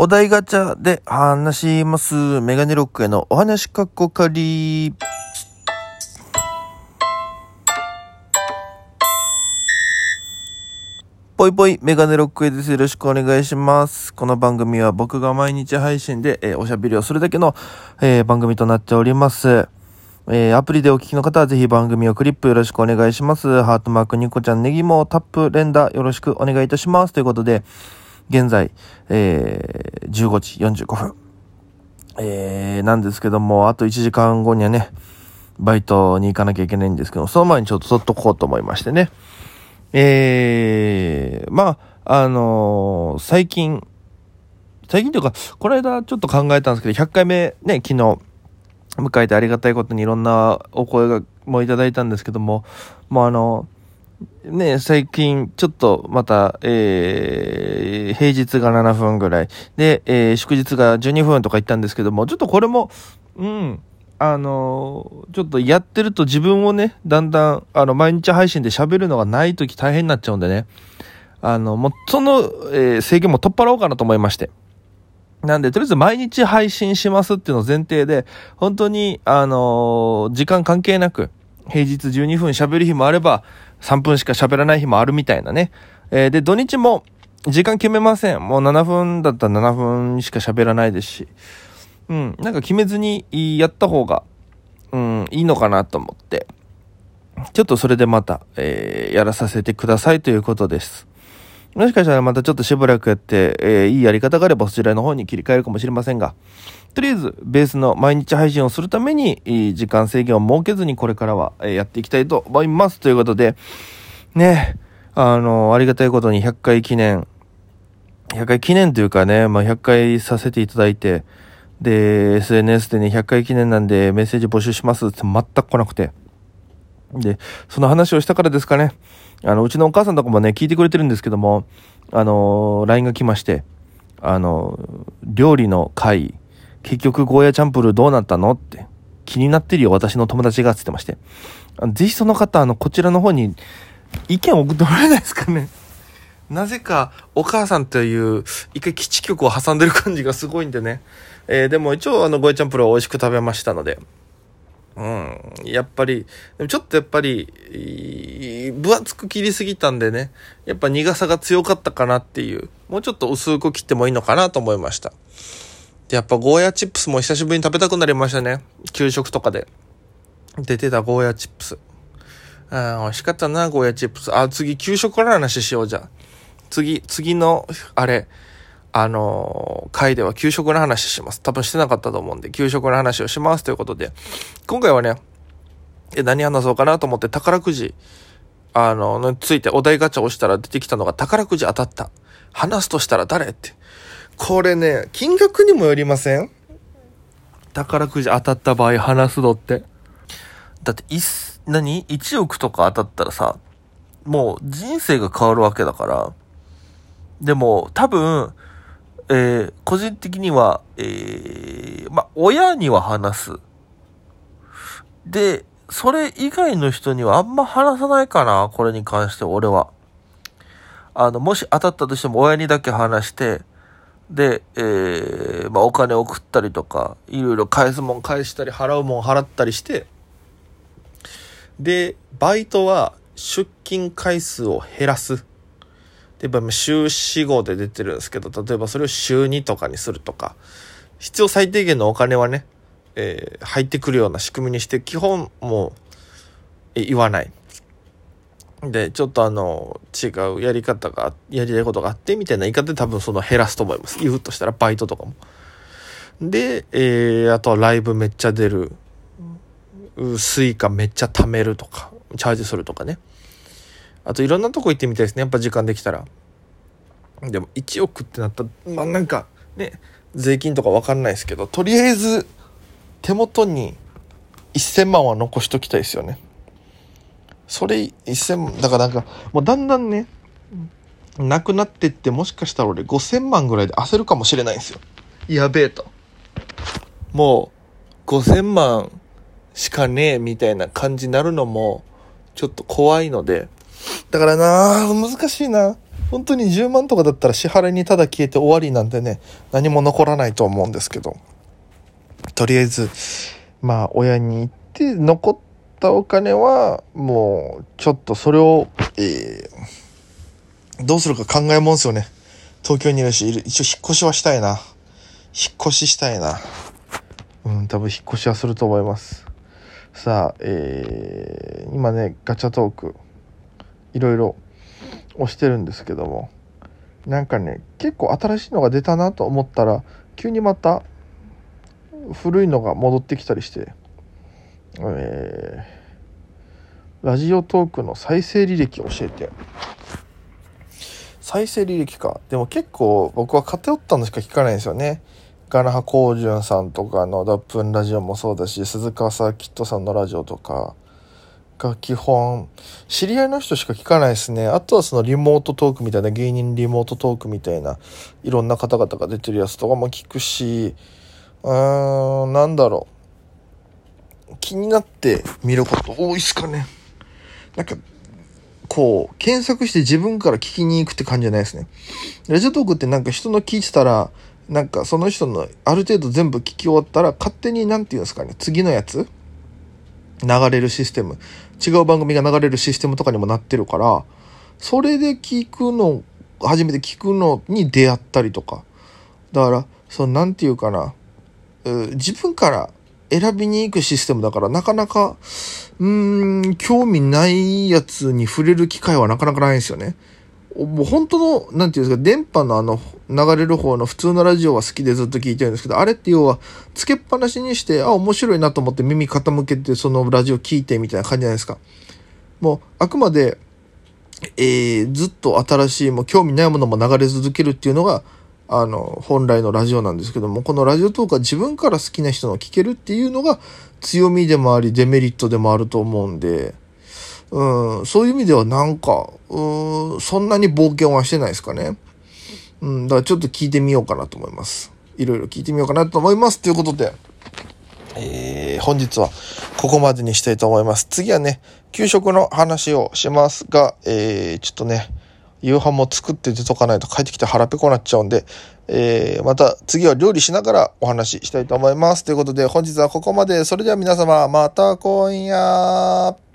お題ガチャで話します。メガネロックへのお話かっこかり。ぽいぽいメガネロックへです。よろしくお願いします。この番組は僕が毎日配信で、えーおしゃべりをするだけの、えー番組となっております。えーアプリでお聞きの方はぜひ番組をクリップよろしくお願いします。ハートマークニコちゃんネギもタップ連打よろしくお願いいたします。ということで、現在、えー15時45分。えーなんですけども、あと1時間後にはね、バイトに行かなきゃいけないんですけど、その前にちょっと撮っとこうと思いましてね。えー、まあ、あのー最近、最近というか、この間ちょっと考えたんですけど、100回目ね、昨日、迎えてありがたいことにいろんなお声がもいただいたんですけども、もうあの、ね、最近ちょっとまた、えー、平日が7分ぐらい、で、えー祝日が12分とか言ったんですけども、ちょっとこれも、うん、あのちょっとやってると自分をね、だんだん、あの、毎日配信で喋るのがない時大変になっちゃうんでね、あの、もう、その、えー制限も取っ払おうかなと思いまして。なんで、とりあえず毎日配信しますっていうのを前提で、本当に、あのー時間関係なく、平日12分喋る日もあれば、3分しか喋らない日もあるみたいなね。えーで、土日も、時間決めません。もう7分だったら7分しか喋らないですし。うん、なんか決めずにやった方が、うん、いいのかなと思って。ちょっとそれでまた、えーやらさせてくださいということです。もしかしたらまたちょっとしばらくやって、えーいいやり方があればそちらの方に切り替えるかもしれませんが、とりあえずベースの毎日配信をするために、時間制限を設けずにこれからは、やっていきたいと思います。ということで、ね、あの、ありがたいことに100回記念、100回記念というかね、まあ、100回させていただいて、で、SNS でね、100回記念なんでメッセージ募集しますって全く来なくて。で、その話をしたからですかね。あの、うちのお母さんとかもね、聞いてくれてるんですけども、あの、LINE が来まして、あの、料理の会、結局ゴーヤチャンプルーどうなったのって、気になってるよ、私の友達が、つってまして。ぜひその方、あの、こちらの方に意見を送ってもらえないですかね。なぜか、お母さんという、一回基地局を挟んでる感じがすごいんでね。えーでも一応、あの、ゴーヤチャンプルーは美味しく食べましたので。うん、やっぱり、ちょっとやっぱり、分厚く切りすぎたんでね、やっぱ苦さが強かったかなっていう、もうちょっと薄く切ってもいいのかなと思いました。やっぱゴーヤチップスも久しぶりに食べたくなりましたね。給食とかで。出てたゴーヤチップス。あー美味しかったな、ゴーヤチップス。あ、次、給食から話しようじゃあ。次、次の、あれ、あのー回では給食の話します。多分してなかったと思うんで、給食の話をしますということで、今回はね、え、何話そうかなと思って宝くじ、あの、ついてお題ガチャ押したら出てきたのが宝くじ当たった。話すとしたら誰って。これね、金額にもよりません？宝くじ当たった場合話すのって。だって、いす、何 ?1 億とか当たったらさ、もう人生が変わるわけだから。でも、多分、えー個人的には、えーま、親には話す。で、それ以外の人にはあんま話さないかな、これに関して俺は。あの、もし当たったとしても親にだけ話して、で、えーまあ、お金送ったりとか、いろいろ返すもん返したり、払うもん払ったりして、で、バイトは出勤回数を減らす。で、やっぱ週4、5で出てるんですけど、例えばそれを週2とかにするとか、必要最低限のお金はね、えー入ってくるような仕組みにして、基本もう、え言わない。で、ちょっとあの、違うやり方が、やりたいことがあって、みたいな言い方で多分その減らすと思います。言うとしたらバイトとかも。で、えー、あとはライブめっちゃ出る。う Suica めっちゃ貯めるとか、チャージするとかね。あといろんなとこ行ってみたいですね。やっぱ時間できたら。でも1億ってなったら、まあなんかね、税金とかわかんないですけど、とりあえず手元に1000万は残しときたいですよね。それ1000万、だからなんかもうだんだんね、なくなってってもしかしたら俺5000万ぐらいで焦るかもしれないんですよ。やべえと。もう5000万しかねえみたいな感じになるのもちょっと怖いので、だからなあ難しいな。本当に10万とかだったら支払いにただ消えて終わりなんてね、何も残らないと思うんですけど。とりあえず、まあ、親に言って残ったお金は、もう、ちょっとそれを、えー、どうするか考えもんすよね。東京にいるし、一応引っ越しはしたいな。引っ越ししたいな。うん、多分引っ越しはすると思います。さあ、えー、今ね、ガチャトーク、いろいろ押してるんですけども、なんかね、結構新しいのが出たなと思ったら、急にまた古いのが戻ってきたりして、えー、ラジオトークの再生履歴教えて。再生履歴か。でも結構僕は偏ったのしか聞かないんですよね。ガナハコウジュンさんとかの脱粉ラジオもそうだし、鈴川サーキットさんのラジオとかが基本、知り合いの人しか聞かないですね。あとはそのリモートトークみたいな、芸人リモートトークみたいな、いろんな方々が出てるやつとかも聞くし、うーん、なんだろう。気になって見ること多いっすかね。なんか、こう、検索して自分から聞きに行くって感じじゃないですね。ラジオトークってなんか人の聞いてたら、なんかその人のある程度全部聞き終わったら勝手に何て言うんですかね次のやつ流れるシステム違う番組が流れるシステムとかにもなってるからそれで聞くの初めて聞くのに出会ったりとかだからその何て言うかな自分から選びに行くシステムだからなかなかうーん興味ないやつに触れる機会はなかなかないんですよね。もう本当の、なんていうんですか、電波のあの、流れる方の普通のラジオは好きでずっと聞いてるんですけど、あれって要は、つけっぱなしにして、あ、面白いなと思って耳傾けて、そのラジオ聞いてみたいな感じじゃないですか。もう、あくまで、えー、ずっと新しい、もう興味ないものも流れ続けるっていうのが、あの、本来のラジオなんですけども、このラジオトークは自分から好きな人の聞けるっていうのが強みでもあり、デメリットでもあると思うんで、うん、そういう意味ではなんか、うん、そんなに冒険はしてないですかね。うん、だからちょっと聞いてみようかなと思います。いろいろ聞いてみようかなと思います。ということで、えー、本日はここまでにしたいと思います。次はね、給食の話をしますが、えー、ちょっとね、夕飯も作って出とかないと帰ってきて腹ペコになっちゃうんで、えー、また次は料理しながらお話ししたいと思います。ということで本日はここまで。それでは皆様、また今夜。